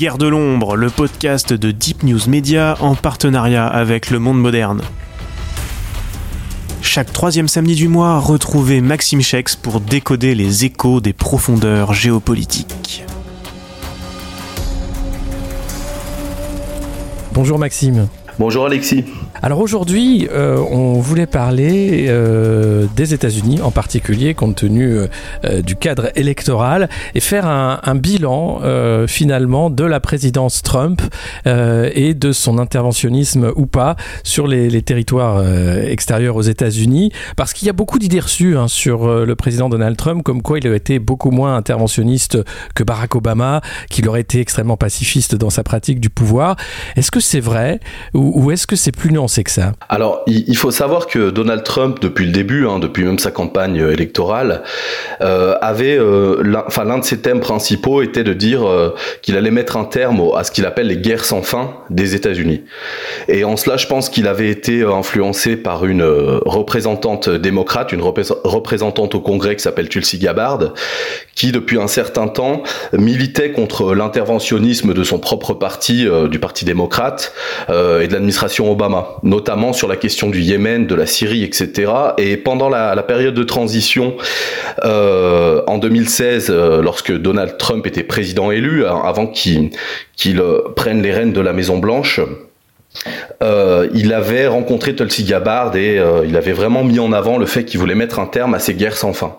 Guerre de l'ombre, le podcast de Deep News Media en partenariat avec Le Monde Moderne. Chaque troisième samedi du mois, retrouvez Maxime Chex pour décoder les échos des profondeurs géopolitiques. Bonjour Maxime. Bonjour Alexis. Alors aujourd'hui, euh, on voulait parler euh, des États-Unis en particulier, compte tenu euh, du cadre électoral, et faire un, bilan finalement de la présidence Trump et de son interventionnisme ou pas sur les, territoires extérieurs aux États-Unis, parce qu'il y a beaucoup d'idées reçues hein, sur le président Donald Trump, comme quoi il a été beaucoup moins interventionniste que Barack Obama, qu'il aurait été extrêmement pacifiste dans sa pratique du pouvoir. Est-ce que c'est vrai ou, ou est-ce que c'est plus nuancé? Alors, il faut savoir que Donald Trump, depuis le début, hein, depuis même sa campagne électorale, euh, avait, euh, l'un de ses thèmes principaux était de dire euh, qu'il allait mettre un terme à ce qu'il appelle les guerres sans fin des États-Unis. Et en cela, je pense qu'il avait été influencé par une représentante démocrate, une représentante au Congrès qui s'appelle Tulsi Gabbard, qui depuis un certain temps militait contre l'interventionnisme de son propre parti, du Parti démocrate et de l'administration Obama notamment sur la question du Yémen, de la Syrie, etc. Et pendant la, période de transition euh, en 2016, euh, lorsque Donald Trump était président élu, hein, avant qu'il euh, prenne les rênes de la Maison Blanche, il avait rencontré Tulsi Gabbard et il avait vraiment mis en avant le fait qu'il voulait mettre un terme à ces guerres sans fin.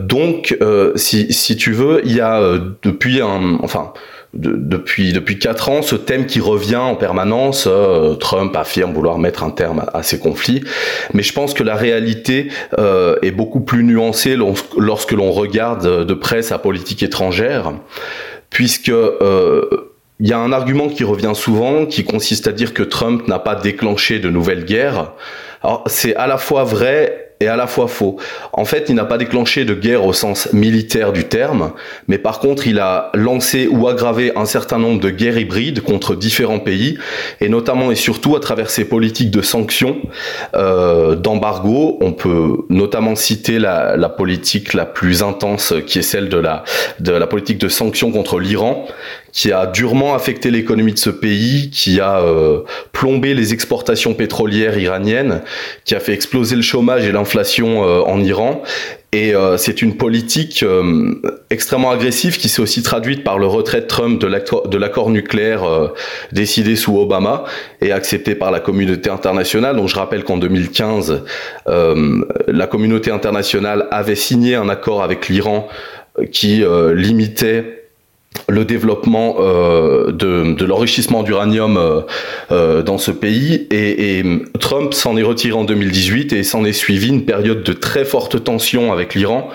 donc, si, si, tu veux, il y a depuis un, enfin, depuis depuis quatre ans, ce thème qui revient en permanence. Euh, Trump affirme vouloir mettre un terme à, ces conflits, mais je pense que la réalité euh, est beaucoup plus nuancée lorsque l'on regarde de près sa politique étrangère, puisque euh, il y a un argument qui revient souvent, qui consiste à dire que Trump n'a pas déclenché de nouvelles guerres. Alors c'est à la fois vrai et à la fois faux. En fait, il n'a pas déclenché de guerre au sens militaire du terme, mais par contre, il a lancé ou aggravé un certain nombre de guerres hybrides contre différents pays, et notamment et surtout à travers ses politiques de sanctions, euh, d'embargo. On peut notamment citer la, politique la plus intense, qui est celle de la politique de sanctions contre l'Iran, qui a durement affecté l'économie de ce pays, qui a euh, plombé les exportations pétrolières iraniennes, qui a fait exploser le chômage et l'inflation euh, en Iran. Et euh, c'est une politique extrêmement agressive qui s'est aussi traduite par le retrait de Trump de l'accord nucléaire décidé sous Obama et accepté par la communauté internationale. Donc je rappelle qu'en 2015, la communauté internationale avait signé un accord avec l'Iran qui limitait le développement euh, de, l'enrichissement d'uranium euh, euh, dans ce pays. Et, et Trump s'en est retiré en 2018 et s'en est suivi une période de très forte tension avec l'Iran.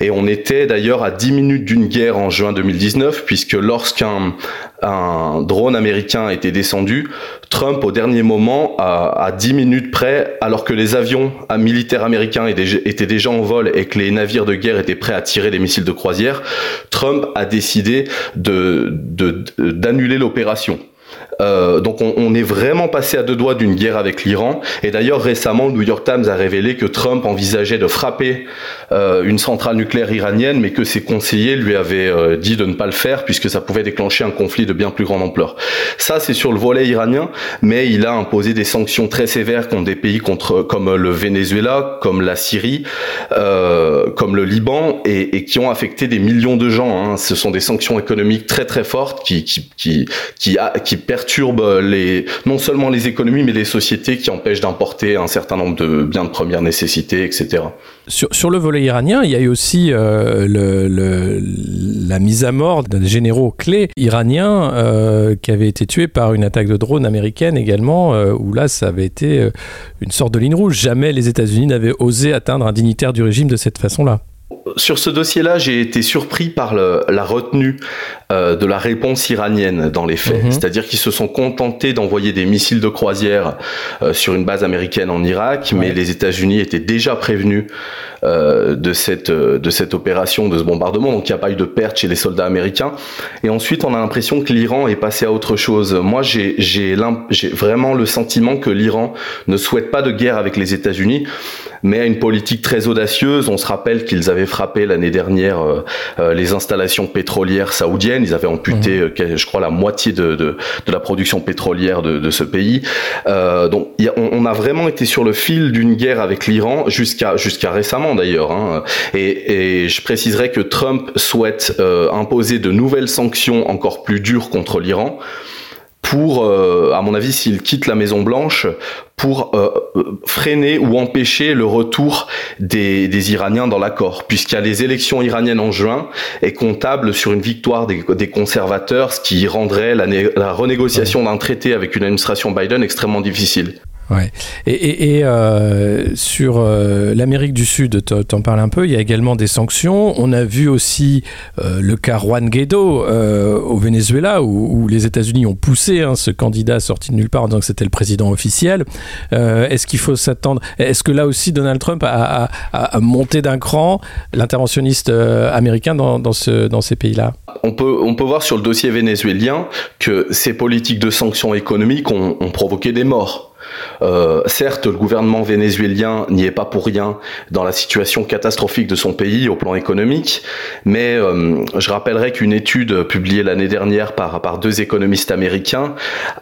Et on était d'ailleurs à 10 minutes d'une guerre en juin 2019 puisque lorsqu'un un drone américain était descendu, Trump au dernier moment, à, à 10 minutes près, alors que les avions militaires américains étaient déjà en vol et que les navires de guerre étaient prêts à tirer des missiles de croisière, Trump a décidé d'annuler l'opération. Euh, donc on, est vraiment passé à deux doigts d'une guerre avec l'Iran. Et d'ailleurs récemment, le New York Times a révélé que Trump envisageait de frapper euh, une centrale nucléaire iranienne, mais que ses conseillers lui avaient euh, dit de ne pas le faire puisque ça pouvait déclencher un conflit de bien plus grande ampleur. Ça, c'est sur le volet iranien, mais il a imposé des sanctions très sévères contre des pays contre, comme le Venezuela, comme la Syrie, comme le Liban, et, qui ont affecté des millions de gens. Hein. Ce sont des sanctions économiques très très fortes qui qui qui qui, qui perturbent les, non seulement les économies, mais les sociétés qui empêchent d'importer un certain nombre de biens de première nécessité, etc. Sur, sur le volet iranien, il y a eu aussi euh, le, la mise à mort d'un généraux clés iraniens euh, qui avait été tué par une attaque de drone américaine également, euh, où là, ça avait été une sorte de ligne rouge. Jamais les États-Unis n'avaient osé atteindre un dignitaire du régime de cette façon-là sur ce dossier-là, j'ai été surpris par la retenue euh, de la réponse iranienne dans les faits. Mhm. C'est-à-dire qu'ils se sont contentés d'envoyer des missiles de croisière euh, sur une base américaine en Irak, mais les États-Unis étaient déjà prévenus euh, de cette de cette opération, de ce bombardement. Donc il n'y a pas eu de perte chez les soldats américains. Et ensuite, on a l'impression que l'Iran est passé à autre chose. Moi, j'ai j'ai vraiment le sentiment que l'Iran ne souhaite pas de guerre avec les États-Unis mais à une politique très audacieuse. On se rappelle qu'ils avaient frappé l'année dernière euh, euh, les installations pétrolières saoudiennes. Ils avaient amputé, euh, je crois, la moitié de, de, de la production pétrolière de, de ce pays. donc, on, a vraiment été sur le fil d'une guerre avec l'Iran jusqu'à jusqu'à récemment d'ailleurs. Hein. Et, et, je préciserai que Trump souhaite imposer de nouvelles sanctions encore plus dures contre l'Iran pour, à mon avis, s'il quitte la Maison Blanche, pour euh, freiner ou empêcher le retour des, des Iraniens dans l'accord, puisqu'il y a les élections iraniennes en juin et comptable sur une victoire des, des conservateurs, ce qui rendrait la, la renégociation d'un traité avec une administration Biden extrêmement difficile. Et, euh, sur euh, l'Amérique du Sud, tu en parles un peu, il y a également des sanctions. On a vu aussi euh, le cas Juan Guaido au Venezuela, où, les États-Unis ont poussé hein, ce candidat sorti de nulle part en disant que c'était le président officiel. Est-ce qu'il faut s'attendre Est-ce que là aussi Donald Trump a, monté d'un cran l'interventionniste américain dans, dans, ce, dans ces pays-là? On peut, voir sur le dossier vénézuélien que ces politiques de sanctions économiques ont provoqué des morts. Euh, certes, le gouvernement vénézuélien n'y est pas pour rien dans la situation catastrophique de son pays au plan économique, mais euh, je rappellerai qu'une étude publiée l'année dernière par, par deux économistes américains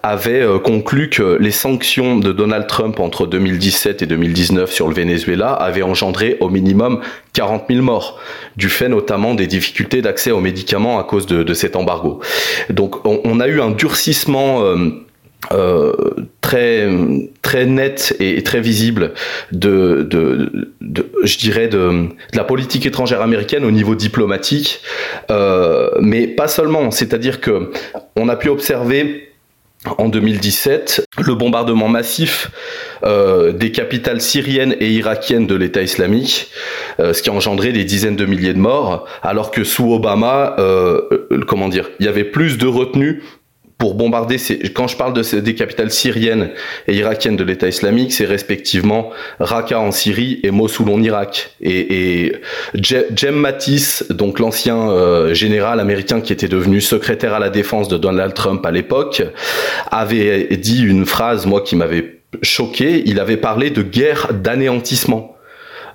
avait euh, conclu que les sanctions de Donald Trump entre 2017 et 2019 sur le Venezuela avaient engendré au minimum 40 000 morts, du fait notamment des difficultés d'accès aux médicaments à cause de, cet embargo. Donc on, on, a eu un durcissement euh, très très net et, très visible de, je dirais de, la politique étrangère américaine au niveau diplomatique, euh, mais pas seulement. C'est-à-dire que on a pu observer en 2017 le bombardement massif euh, des capitales syriennes et irakiennes de l'État islamique, ce qui a engendré des dizaines de milliers de morts, alors que sous Obama, comment dire, il y avait plus de retenue pour bombarder quand je parle de des capitales syriennes et irakiennes de l'État islamique, c'est respectivement Raqqa en Syrie et Mossoul en Irak. Et, et Jem Mattis, donc l'ancien euh, général américain qui était devenu secrétaire à la défense de Donald Trump à l'époque, avait dit une phrase, moi, qui m'avait choqué. Il avait parlé de guerre d'anéantissement.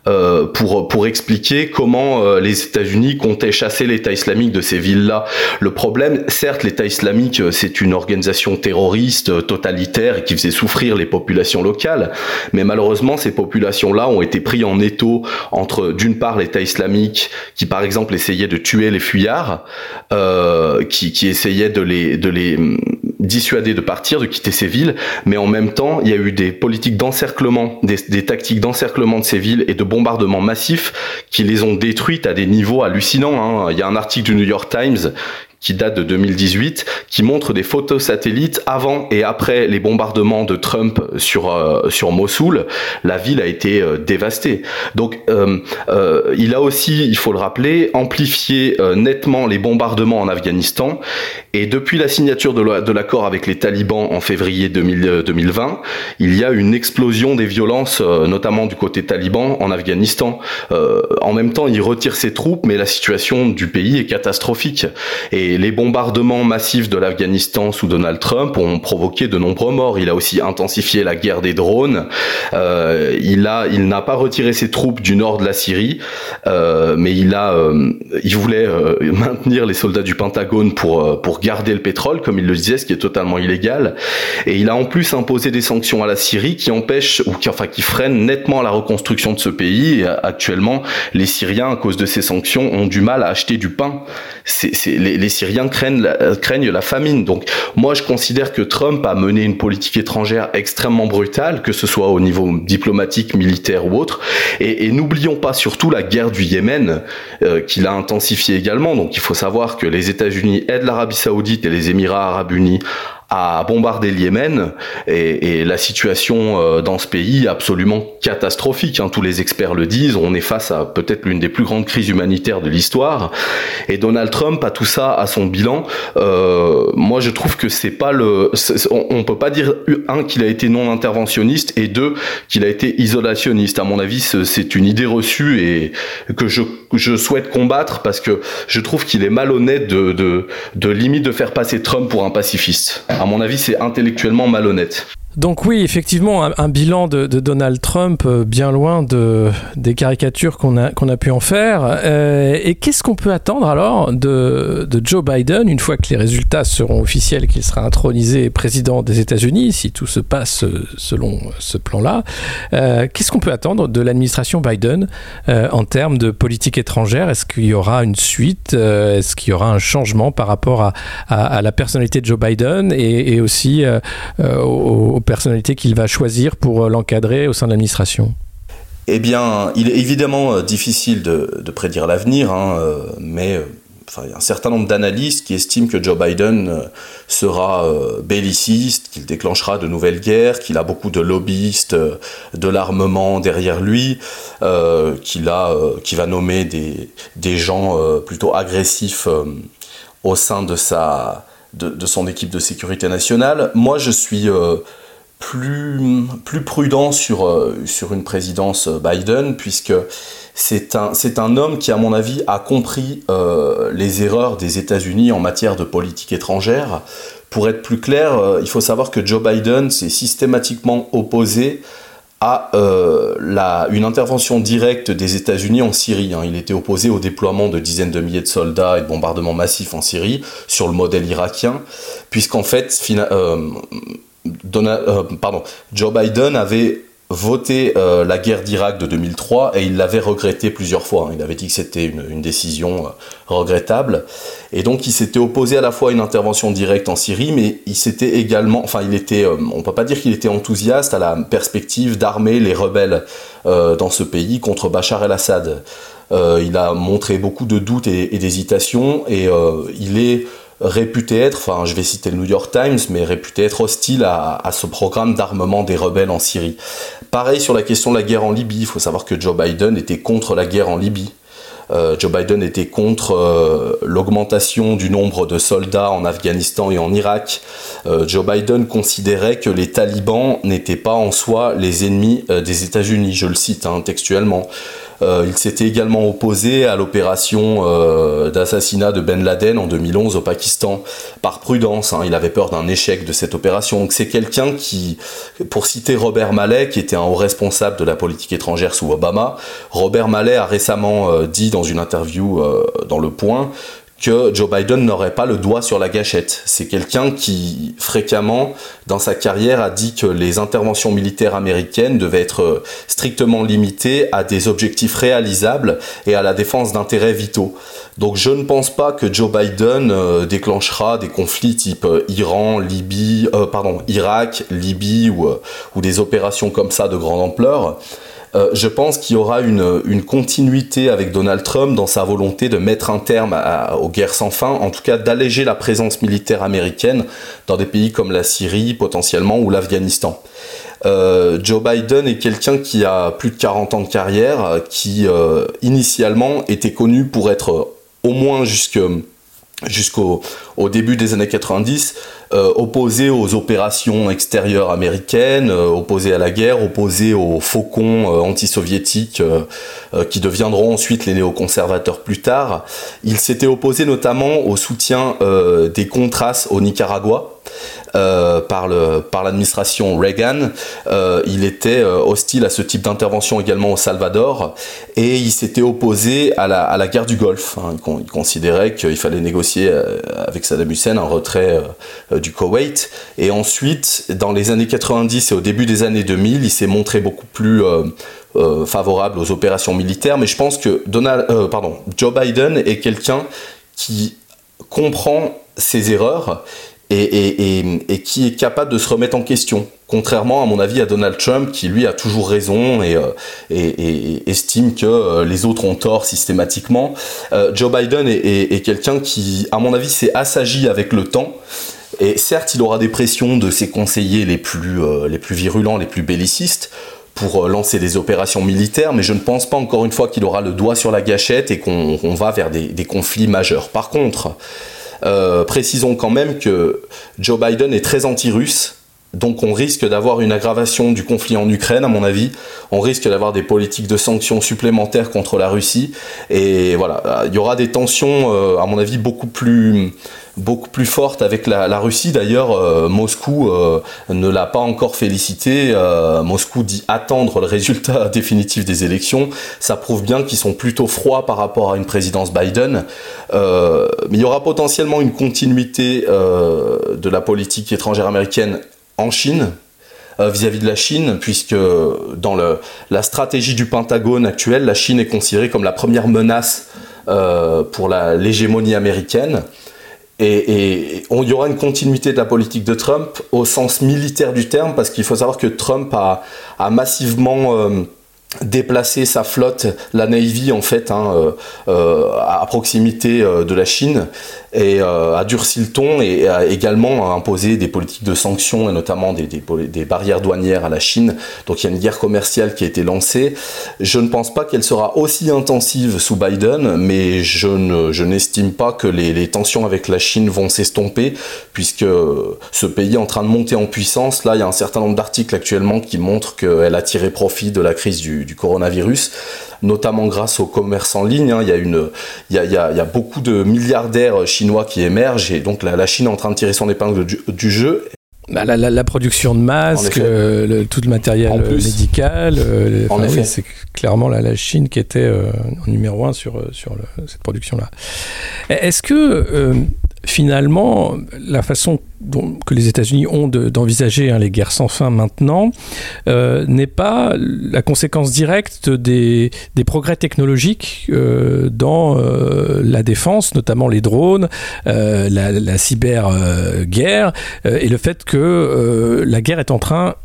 Euh, pour pour expliquer comment euh, les États-Unis comptaient chasser l'État islamique de ces villes-là. Le problème, certes, l'État islamique euh, c'est une organisation terroriste totalitaire qui faisait souffrir les populations locales, mais malheureusement ces populations-là ont été prises en étau entre d'une part l'État islamique qui par exemple essayait de tuer les fuyards, euh, qui qui essayait de les de les dissuader de partir, de quitter ces villes, mais en même temps, il y a eu des politiques d'encerclement, des, des, tactiques d'encerclement de ces villes et de bombardements massifs qui les ont détruites à des niveaux hallucinants. Hein. Il y a un article du New York Times qui date de 2018, qui montre des photos satellites avant et après les bombardements de Trump sur euh, sur Mossoul. La ville a été euh, dévastée. Donc, euh, euh il a aussi, il faut le rappeler, amplifié euh, nettement les bombardements en Afghanistan. Et depuis la signature de l'accord avec les talibans en février 2000, 2020, il y a une explosion des violences, notamment du côté taliban en Afghanistan. en même temps, il retire ses troupes, mais la situation du pays est catastrophique. Et les, bombardements massifs de l'Afghanistan sous Donald Trump ont provoqué de nombreux morts. Il a aussi intensifié la guerre des drones. Euh, il a, il n'a pas retiré ses troupes du nord de la Syrie, euh, mais il a, euh, il voulait euh, maintenir les soldats du Pentagone pour euh, pour garder le pétrole, comme il le disait, ce qui est totalement illégal. Et il a en plus imposé des sanctions à la Syrie qui empêchent ou qui, enfin, qui freinent nettement la reconstruction de ce pays. Et actuellement, les Syriens, à cause de ces sanctions, ont du mal à acheter du pain. C'est, les, les Syriens craignent la, euh, craignent la famine. Donc moi, je considère que Trump a mené une politique étrangère extrêmement brutale, que ce soit au niveau diplomatique, militaire ou autre. Et, et n'oublions pas surtout la guerre du Yémen, euh, qu'il a intensifiée également. Donc il faut savoir que les États-Unis aident l'Arabie saoudite et les Émirats arabes unis à bombarder le Yémen et, et la situation euh, dans ce pays absolument catastrophique. Hein. Tous les experts le disent. On est face à peut-être l'une des plus grandes crises humanitaires de l'histoire. Et Donald Trump a tout ça à son bilan. Euh, moi, je trouve que c'est pas le. On, on, peut pas dire un qu'il a été non interventionniste et deux qu'il a été isolationniste. À mon avis, c'est une idée reçue et que je, je souhaite combattre parce que je trouve qu'il est malhonnête de, de, de limite de faire passer Trump pour un pacifiste. À mon avis, c'est intellectuellement malhonnête. Donc oui, effectivement, un, bilan de, Donald Trump euh, bien loin de, des caricatures qu'on a, a pu en faire. Euh, et qu'est-ce qu'on peut attendre alors de, de, Joe Biden une fois que les résultats seront officiels, qu'il sera intronisé président des États-Unis, si tout se passe selon ce plan-là euh, Qu'est-ce qu'on peut attendre de l'administration Biden en termes de politique étrangère? Est-ce qu'il y aura une suite Est-ce qu'il y aura un changement par rapport à, à, la personnalité de Joe Biden et aussi au personnalités qu'il va choisir pour euh, l'encadrer au sein de l'administration Eh bien, il est évidemment euh, difficile de, prédire l'avenir, hein, euh, mais il y a un certain nombre d'analystes qui estiment que Joe Biden sera belliciste, qu'il déclenchera de nouvelles guerres, qu'il a beaucoup de lobbyistes de l'armement derrière lui, qu'il va nommer des, gens plutôt agressifs au sein de, sa, de, son équipe de sécurité nationale. Moi, je suis plus, prudent sur, euh, sur une présidence Biden, puisque c'est un, un homme qui, à mon avis, a compris euh, les erreurs des États-Unis en matière de politique étrangère. Pour être plus clair, euh, il faut savoir que Joe Biden s'est systématiquement opposé à la, une intervention directe des États-Unis en Syrie. Hein. Il était opposé au déploiement de dizaines de milliers de soldats et de bombardements massifs en Syrie sur le modèle irakien, puisqu'en fait, Euh, Joe Biden avait voté euh, la guerre d'Irak de 2003 et il l'avait regretté plusieurs fois. Il avait dit que c'était une, décision euh, regrettable. Et donc il s'était opposé à la fois à une intervention directe en Syrie, mais il s'était également, enfin il était, on peut pas dire qu'il était enthousiaste à la perspective d'armer les rebelles dans ce pays contre Bachar el-Assad. il a montré beaucoup de doutes et, et d'hésitations et il est réputé être, enfin je vais citer le New York Times, mais réputé être hostile à, ce programme d'armement des rebelles en Syrie. Pareil sur la question de la guerre en Libye, il faut savoir que Joe Biden était contre la guerre en Libye. Euh, Joe Biden était contre euh, l'augmentation du nombre de soldats en Afghanistan et en Irak. Euh, Joe Biden considérait que les talibans n'étaient pas en soi les ennemis des États-Unis, je le cite hein, textuellement. Euh, il s'était également opposé à l'opération euh, d'assassinat de Ben Laden en 2011 au Pakistan par prudence. Hein. il avait peur d'un échec de cette opération. Donc c'est quelqu'un qui, pour citer Robert Mallet, qui était un haut responsable de la politique étrangère sous Obama, Robert Mallet a récemment euh, dit dans une interview dans Le Point que Joe Biden n'aurait pas le doigt sur la gâchette. C'est quelqu'un qui fréquemment dans sa carrière a dit que les interventions militaires américaines devaient être strictement limitées à des objectifs réalisables et à la défense d'intérêts vitaux. Donc je ne pense pas que Joe Biden euh, déclenchera des conflits type euh, Iran, Libye, euh, pardon, Irak, Libye ou, ou des opérations comme ça de grande ampleur. Euh, je pense qu'il y aura une, continuité avec Donald Trump dans sa volonté de mettre un terme aux guerres sans fin, en tout cas d'alléger la présence militaire américaine dans des pays comme la Syrie potentiellement ou l'Afghanistan. Euh, Joe Biden est quelqu'un qui a plus de 40 ans de carrière, qui euh, initialement était connu pour être au moins jusque jusqu'au au début des années 90, euh, opposé aux opérations extérieures américaines, euh, opposé à la guerre, opposé aux faucons euh, anti-soviétiques qui deviendront ensuite les néoconservateurs plus tard. Il s'était opposé notamment au soutien des Contras au Nicaragua. Euh, par l'administration Reagan. Euh, il était euh, hostile à ce type d'intervention également au Salvador et il s'était opposé à la, à la guerre du Golfe. Hein. Il, considérait qu'il fallait négocier avec Saddam Hussein un retrait du Koweït. Et ensuite, dans les années 90 et au début des années 2000, il s'est montré beaucoup plus favorable aux opérations militaires. Mais je pense que Donald, pardon, Joe Biden est quelqu'un qui comprend ses erreurs et, qui est capable de se remettre en question. Contrairement, à mon avis, à Donald Trump, qui lui a toujours raison et, euh, estime que euh, les autres ont tort systématiquement. Euh, Joe Biden est, quelqu'un qui, à mon avis, s'est assagi avec le temps Et certes, il aura des pressions de ses conseillers les plus, les plus virulents, les plus bellicistes, pour lancer des opérations militaires, mais je ne pense pas encore une fois qu'il aura le doigt sur la gâchette et qu'on va vers des, des, conflits majeurs. Par contre, euh, précisons quand même que Joe Biden est très anti-russe. Donc on risque d'avoir une aggravation du conflit en Ukraine, à mon avis. On risque d'avoir des politiques de sanctions supplémentaires contre la Russie. Et voilà, il y aura des tensions, euh, à mon avis, beaucoup plus beaucoup plus forte avec la, Russie. D'ailleurs, euh, Moscou euh, ne l'a pas encore félicité. Euh, Moscou dit attendre le résultat définitif des élections. Ça prouve bien qu'ils sont plutôt froids par rapport à une présidence Biden. mais il y aura potentiellement une continuité de la politique étrangère américaine en Chine, vis-à-vis de la Chine, puisque dans le, la stratégie du Pentagone actuelle, la Chine est considérée comme la première menace pour l'hégémonie américaine. Et, il y aura une continuité de la politique de Trump au sens militaire du terme, parce qu'il faut savoir que Trump a, massivement euh, déplacé sa flotte, la Navy en fait, hein, euh, euh, à proximité de la Chine, et euh, a durci le ton et a également imposé des politiques de sanctions et notamment des, barrières douanières à la Chine. Donc il y a une guerre commerciale qui a été lancée. Je ne pense pas qu'elle sera aussi intensive sous Biden, mais je, ne, je n'estime pas que les, tensions avec la Chine vont s'estomper puisque ce pays est en train de monter en puissance. Là, il y a un certain nombre d'articles actuellement qui montrent qu'elle a tiré profit de la crise du, coronavirus notamment grâce au commerce en ligne. Il, y a, beaucoup de milliardaires chinois qui émergent et donc la, Chine est en train de tirer son épingle du, jeu. Bah, la, la, production de masques, euh, tout le matériel euh, médical, euh, en effet. c'est clairement la, Chine qui était en numéro un sur, sur cette production-là. Est-ce que finalement, la façon que les États-Unis ont d'envisager hein, les guerres sans fin maintenant euh, n'est pas la conséquence directe des, progrès technologiques euh, dans euh, la défense, notamment les drones, la, la cyber-guerre, et le fait que la guerre est en train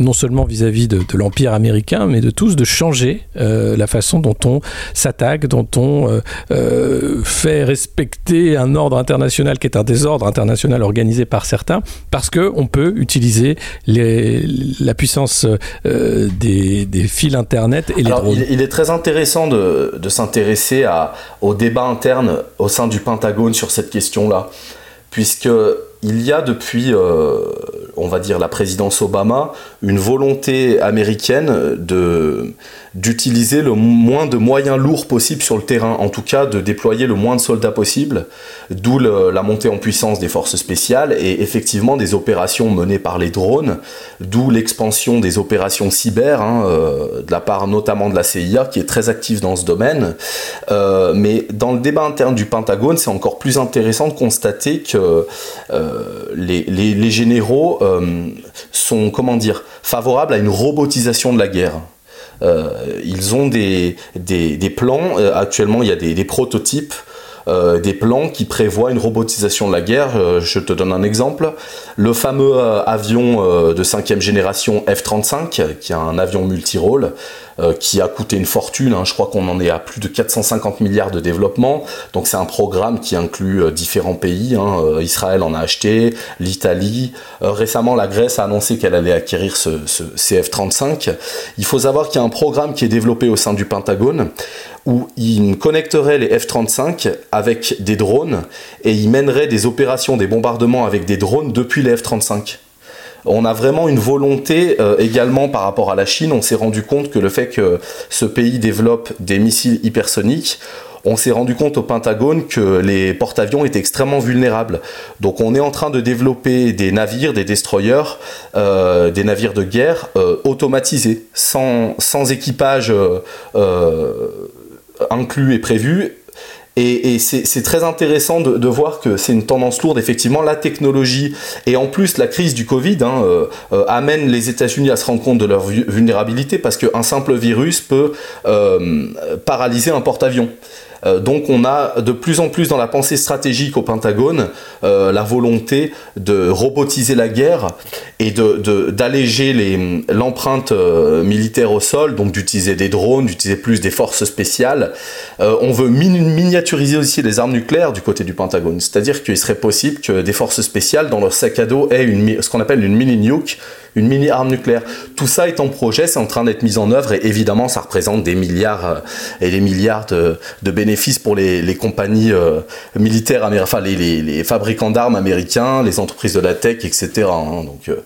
non seulement vis-à-vis de, l'Empire américain, mais de tous, de changer euh, la façon dont on s'attaque, dont on euh, euh, fait respecter un ordre international qui est un désordre international organisé par certains, parce qu'on peut utiliser les, la puissance des, fils Internet et les drones. Il, est très intéressant de, de s'intéresser au débat interne au sein du Pentagone sur cette question-là, puisque il y a depuis, on va dire, la présidence Obama, une volonté américaine de d'utiliser le moins de moyens lourds possible sur le terrain, en tout cas de déployer le moins de soldats possible, d'où la montée en puissance des forces spéciales et effectivement des opérations menées par les drones, d'où l'expansion des opérations cyber, hein, euh, de la part notamment de la CIA qui est très active dans ce domaine. Euh, mais dans le débat interne du Pentagone, c'est encore plus intéressant de constater que euh, les, les, généraux sont, comment dire, favorables à une robotisation de la guerre. Euh, ils ont des, des, plans, euh, actuellement il y a des, prototypes euh, des plans qui prévoient une robotisation de la guerre. je te donne un exemple. Le fameux avion de cinquième génération F-35, qui est un avion multirôle, euh, qui a coûté une fortune. Hein. Je crois qu'on en est à plus de 450 milliards de développement. Donc c'est un programme qui inclut euh, différents pays. Hein. Euh, Israël en a acheté, l'Italie. récemment, la Grèce a annoncé qu'elle allait acquérir ce, ce CF-35. Il faut savoir qu'il y a un programme qui est développé au sein du Pentagone où il connecterait les F-35 avec des drones et il mènerait des opérations, des bombardements avec des drones depuis les F-35 on a vraiment une volonté euh, également par rapport à la Chine. On s'est rendu compte que le fait que ce pays développe des missiles hypersoniques, on s'est rendu compte au Pentagone que les porte-avions étaient extrêmement vulnérables. Donc on est en train de développer des navires, des destroyers, euh, des navires de guerre euh, automatisés, sans, sans équipage inclus et prévu, et, c'est très intéressant de, voir que c'est une tendance lourde, effectivement, la technologie et en plus la crise du Covid hein, euh, euh, amène les États-Unis à se rendre compte de leur vulnérabilité parce qu'un simple virus peut euh, paralyser un porte-avions. Euh, donc on a de plus en plus dans la pensée stratégique au Pentagone euh, la volonté de robotiser la guerre et d'alléger de, l'empreinte euh, militaire au sol, donc d'utiliser des drones, d'utiliser plus des forces spéciales. on veut miniaturiser aussi les armes nucléaires du côté du Pentagone, c'est-à-dire qu'il serait possible que des forces spéciales dans leur sac à dos aient ce qu'on appelle une mini nuke, une mini arme nucléaire. Tout ça est en projet, c'est en train d'être mis en œuvre et évidemment ça représente des milliards et des milliards de, bénéfices pour les, compagnies euh, militaires enfin les, fabricants d'armes américains, les entreprises de la tech, etc. Hein. donc euh,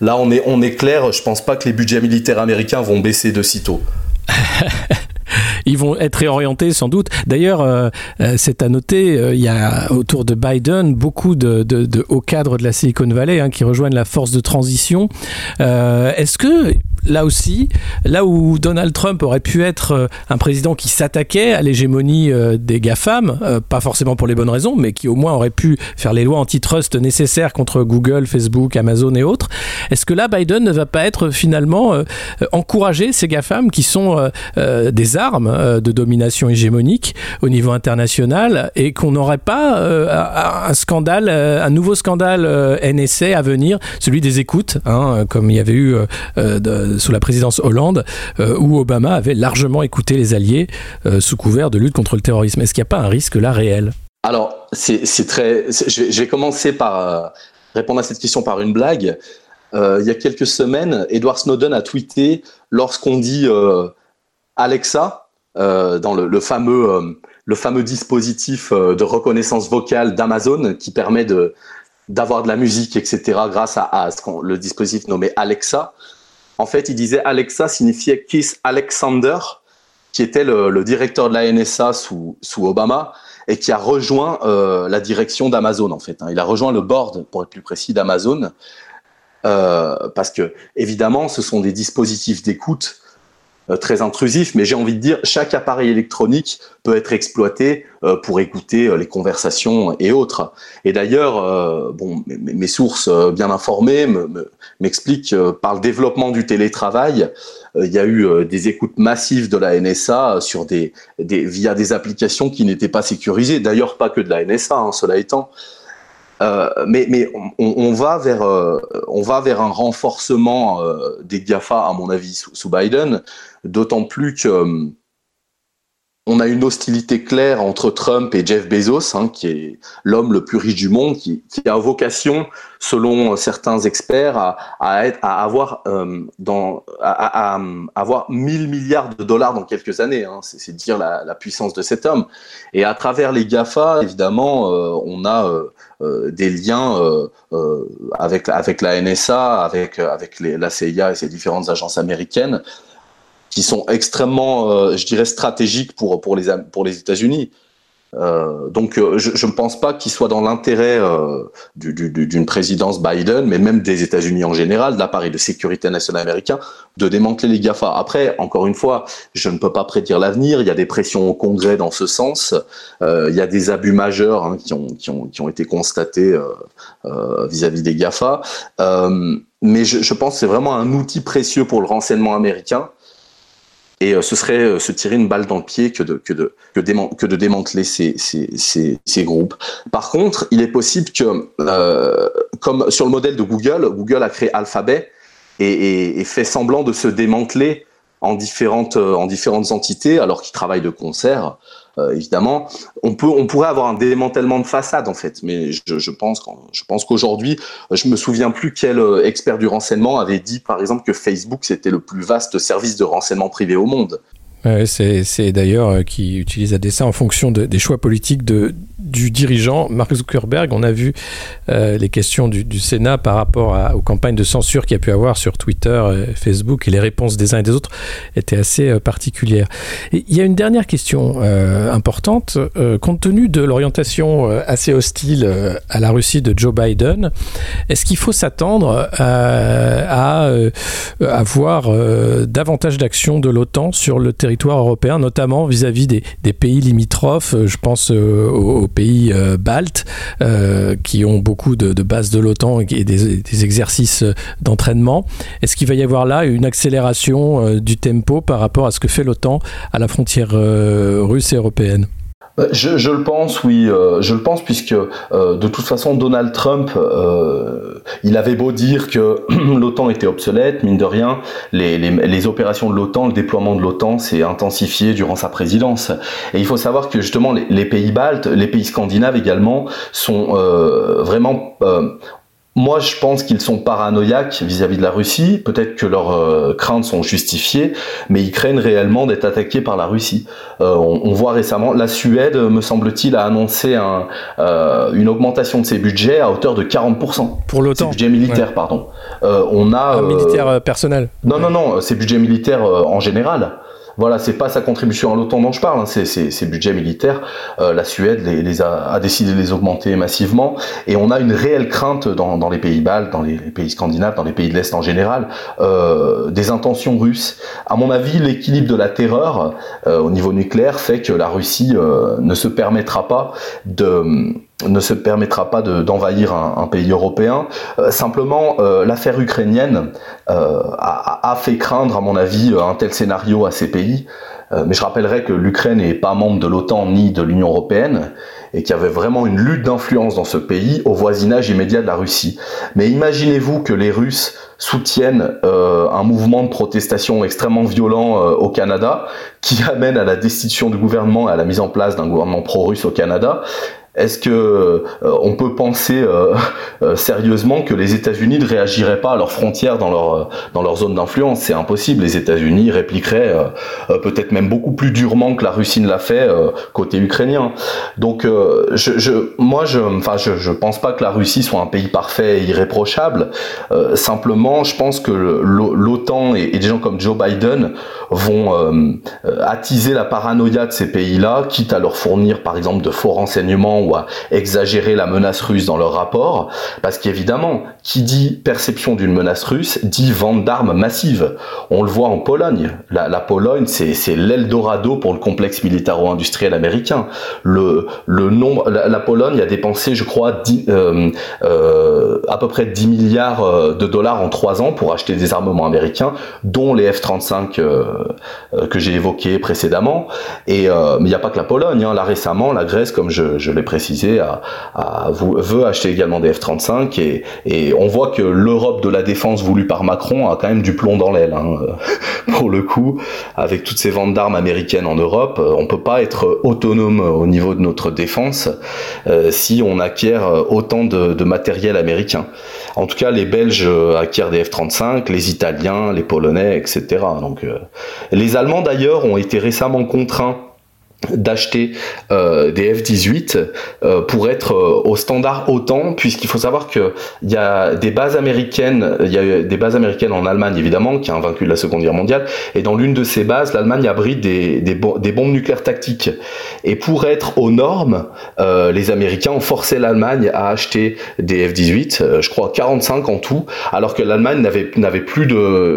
là, on est, on est clair, je pense pas que les budgets militaires américains vont baisser de sitôt. ils vont être réorientés sans doute. D'ailleurs, euh, c'est à noter, il y a autour de Biden beaucoup de, hauts cadres de la Silicon Valley hein, qui rejoignent la force de transition. Est-ce que là aussi, là où Donald Trump aurait pu être euh, un président qui s'attaquait à l'hégémonie euh, des GAFAM, euh, pas forcément pour les bonnes raisons, mais qui au moins aurait pu faire les lois antitrust nécessaires contre Google, Facebook, Amazon et autres, est-ce que là, Biden ne va pas être finalement encourager ces GAFAM qui sont des armes de domination hégémonique au niveau international et qu'on n'aurait pas un scandale, un nouveau scandale NSA à venir, celui des écoutes, hein, comme il y avait eu sous la présidence Hollande, euh, où Obama avait largement écouté les alliés euh, sous couvert de lutte contre le terrorisme. Est-ce qu'il n'y a pas un risque là réel? Alors, c'est très. Je vais commencer par euh, répondre à cette question par une blague. il y a quelques semaines, Edward Snowden a tweeté lorsqu'on dit Alexa dans le, fameux, le fameux dispositif de reconnaissance vocale d'Amazon qui permet d'avoir de la musique, etc., grâce à, à le dispositif nommé Alexa. En fait, il disait Alexa signifiait Keith Alexander, qui était le, directeur de la NSA sous, Obama et qui a rejoint euh, la direction d'Amazon en fait. Hein. Il a rejoint le board, pour être plus précis, d'Amazon, euh, parce que évidemment, ce sont des dispositifs d'écoute très intrusif, mais j'ai envie de dire, chaque appareil électronique peut être exploité euh, pour écouter euh, les conversations et autres. Et d'ailleurs, bon, mes, sources bien informées m'expliquent par le développement du télétravail, il y a eu des écoutes massives de la NSA sur des, des via des applications qui n'étaient pas sécurisées. D'ailleurs, pas que de la NSA, hein, cela étant. Euh, mais, mais on, va vers, euh, on va vers un renforcement euh, des GAFA, à mon avis, sous, Biden, d'autant plus que on a une hostilité claire entre Trump et Jeff Bezos, hein, qui est l'homme le plus riche du monde, qui, a vocation, selon certains experts, à, avoir, avoir 1000 milliards de dollars dans quelques années. Hein. c'est dire la, puissance de cet homme. Et à travers les GAFA, évidemment, on a euh, des liens euh, euh, avec, la NSA, avec, la CIA et ses différentes agences américaines qui sont extrêmement, je dirais, stratégiques pour, pour les, pour les États-Unis. Euh, donc euh, je ne pense pas qu'il soit dans l'intérêt euh, d'une présidence Biden, mais même des États-Unis en général, de l'appareil de sécurité nationale américain, de démanteler les GAFA. Après, encore une fois, je ne peux pas prédire l'avenir. Il y a des pressions au Congrès dans ce sens. il y a des abus majeurs hein, qui, ont, qui, ont, qui, ont, été constatés vis-à-vis -vis des GAFA. mais je, je pense que c'est vraiment un outil précieux pour le renseignement américain. Et euh, ce serait euh, se tirer une balle dans le pied que de, que de, que que de démanteler ces, ces, ces, ces, groupes. Par contre, il est possible que, euh, comme sur le modèle de Google, Google a créé Alphabet et, et, et fait semblant de se démanteler en différentes, euh, en différentes entités alors qu'ils travaillent de concert. Euh, évidemment, on peut, on pourrait avoir un démantèlement de façade en fait, mais je, pense, qu'aujourd'hui, je me souviens plus quel euh, expert du renseignement avait dit par exemple que Facebook c'était le plus vaste service de renseignement privé au monde c'est d'ailleurs euh, qui utilise à dessein en fonction des choix politiques de, du dirigeant Mark Zuckerberg. On a vu euh, les questions du, Sénat par rapport aux campagnes de censure qu'il y a pu avoir sur Twitter, euh, Facebook et les réponses des uns et des autres étaient assez particulières. il y a une dernière question importante. compte tenu de l'orientation assez hostile à la Russie de Joe Biden, est-ce qu'il faut s'attendre à, avoir davantage d'actions de l'OTAN sur le territoire européen, notamment vis-à-vis des, pays limitrophes. Euh, je pense euh, pays euh, baltes qui ont beaucoup de, bases de l'OTAN et des, exercices d'entraînement. Est-ce qu'il va y avoir là une accélération du tempo par rapport à ce que fait l'OTAN à la frontière russe et européenne? Je, je, le pense, oui, euh, je le pense puisque euh, de toute façon Donald Trump, euh, il avait beau dire que l'OTAN était obsolète, mine de rien, les opérations de l'OTAN, le déploiement de l'OTAN s'est intensifié durant sa présidence. Et il faut savoir que justement les, les pays baltes, les pays scandinaves également, sont vraiment moi, je pense qu'ils sont paranoïaques vis-à-vis de la Russie. Peut-être que leurs euh, craintes sont justifiées, mais ils craignent réellement d'être attaqués par la Russie. Euh, on, voit récemment, la Suède, me semble-t-il, a annoncé un, euh, une augmentation de ses budgets à hauteur de 40%. Pour l'OTAN. Ses budgets militaires, pardon. on a. Un militaire personnel. Non, non, non, ses budgets militaires en général. Voilà, c'est pas sa contribution à l'OTAN dont je parle, hein, c'est ses budgets militaires. Euh, la Suède les, a, décidé de les augmenter massivement, et on a une réelle crainte dans, les pays baltes, dans les, pays scandinaves, dans les pays de l'Est en général, euh, des intentions russes. À mon avis, l'équilibre de la terreur euh, au niveau nucléaire fait que la Russie ne se permettra pas de ne se permettra pas d'envahir un, pays européen. Euh, simplement, euh, l'affaire ukrainienne euh, a, a, fait craindre, à mon avis, un tel scénario à ces pays. mais je rappellerai que l'Ukraine n'est pas membre de l'OTAN ni de l'Union européenne et qu'il y avait vraiment une lutte d'influence dans ce pays au voisinage immédiat de la Russie. Mais imaginez-vous que les Russes soutiennent un mouvement de protestation extrêmement violent au Canada qui amène à la destitution du gouvernement et à la mise en place d'un gouvernement pro-russe au Canada. Est-ce que euh, on peut penser euh, euh, sérieusement que les États-Unis ne réagiraient pas à leurs frontières dans leur zone d'influence? C'est impossible. Les États-Unis répliqueraient peut-être même beaucoup plus durement que la Russie ne l'a fait côté ukrainien. Donc, moi, je, enfin, pense pas que la Russie soit un pays parfait et irréprochable. simplement, je pense que l'OTAN et, des gens comme Joe Biden vont attiser la paranoïa de ces pays-là, quitte à leur fournir, par exemple, de faux renseignements à exagérer la menace russe dans leur rapport, parce qu'évidemment, qui dit perception d'une menace russe dit vente d'armes massives. On le voit en Pologne. La, Pologne, c'est l'Eldorado pour le complexe militaro-industriel américain. Le, le la, Pologne a dépensé, je crois, euh, euh, à peu près 10 milliards euh, de dollars en 3 ans pour acheter des armements américains, dont les F-35 que j'ai évoqués précédemment. Et mais il n'y a pas que la Pologne. Hein. Là récemment, la Grèce, comme je, je l'ai précisé, à, veut acheter également des F-35 et, on voit que l'Europe de la défense voulue par Macron a quand même du plomb dans l'aile. Hein, pour le coup, avec toutes ces ventes d'armes américaines en Europe, on peut pas être autonome au niveau de notre défense euh, si on acquiert autant de, matériel américain. En tout cas, les Belges acquièrent des F-35, les Italiens, les Polonais, etc. Donc, euh, les Allemands d'ailleurs ont été récemment contraints d'acheter euh, des F-18 euh, pour être euh, au standard OTAN puisqu'il faut savoir que il y a des bases américaines il y a des bases américaines en Allemagne évidemment qui a vaincu la Seconde Guerre mondiale. Et dans l'une de ces bases l'Allemagne abrite des, des, bombes nucléaires tactiques. Et pour être aux normes les Américains ont forcé l'Allemagne à acheter des F-18 euh, je crois 45 en tout alors que l'Allemagne n'avait n'avait plus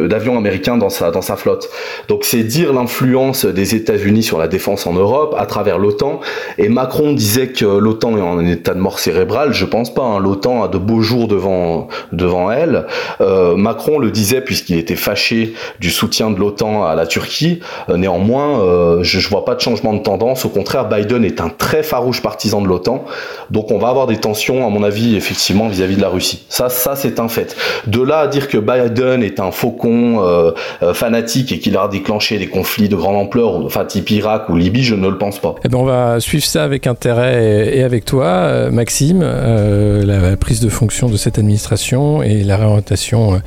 d'avions américains dans sa dans sa flotte. Donc c'est dire l'influence des États-Unis sur la défense en Europe à travers l'OTAN. Et Macron disait que l'OTAN est en état de mort cérébrale. Je pense pas. Hein. L'OTAN a de beaux jours devant devant elle. Euh, Macron le disait puisqu'il était fâché du soutien de l'OTAN à la Turquie. Euh, néanmoins, euh, je, vois pas de changement de tendance. Au contraire, Biden est un très farouche partisan de l'OTAN. Donc on va avoir des tensions, à mon avis, effectivement, vis-à-vis de la Russie. Ça, ça c'est un fait. De là à dire que Biden est un faucon fanatique et qu'il a déclenché des conflits de grande ampleur, enfin type Irak ou Libye, je ne le pense pas. Eh ben on va suivre ça avec intérêt et avec toi, euh, Maxime, euh, la prise de fonction de cette administration et la réorientation euh,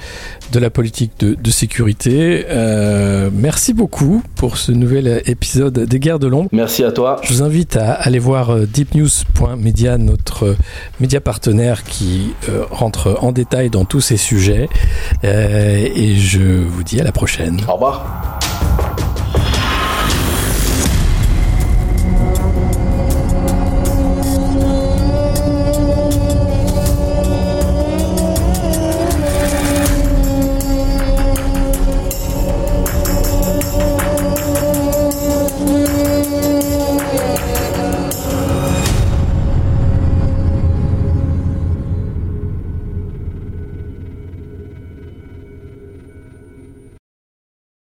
de la politique de, de sécurité. Euh, merci beaucoup pour ce nouvel épisode des guerres de l'ombre. Merci à toi. Je vous invite à aller voir deepnews.media, notre média partenaire qui rentre en détail dans tous ces sujets. et je vous dis à la prochaine. Au revoir.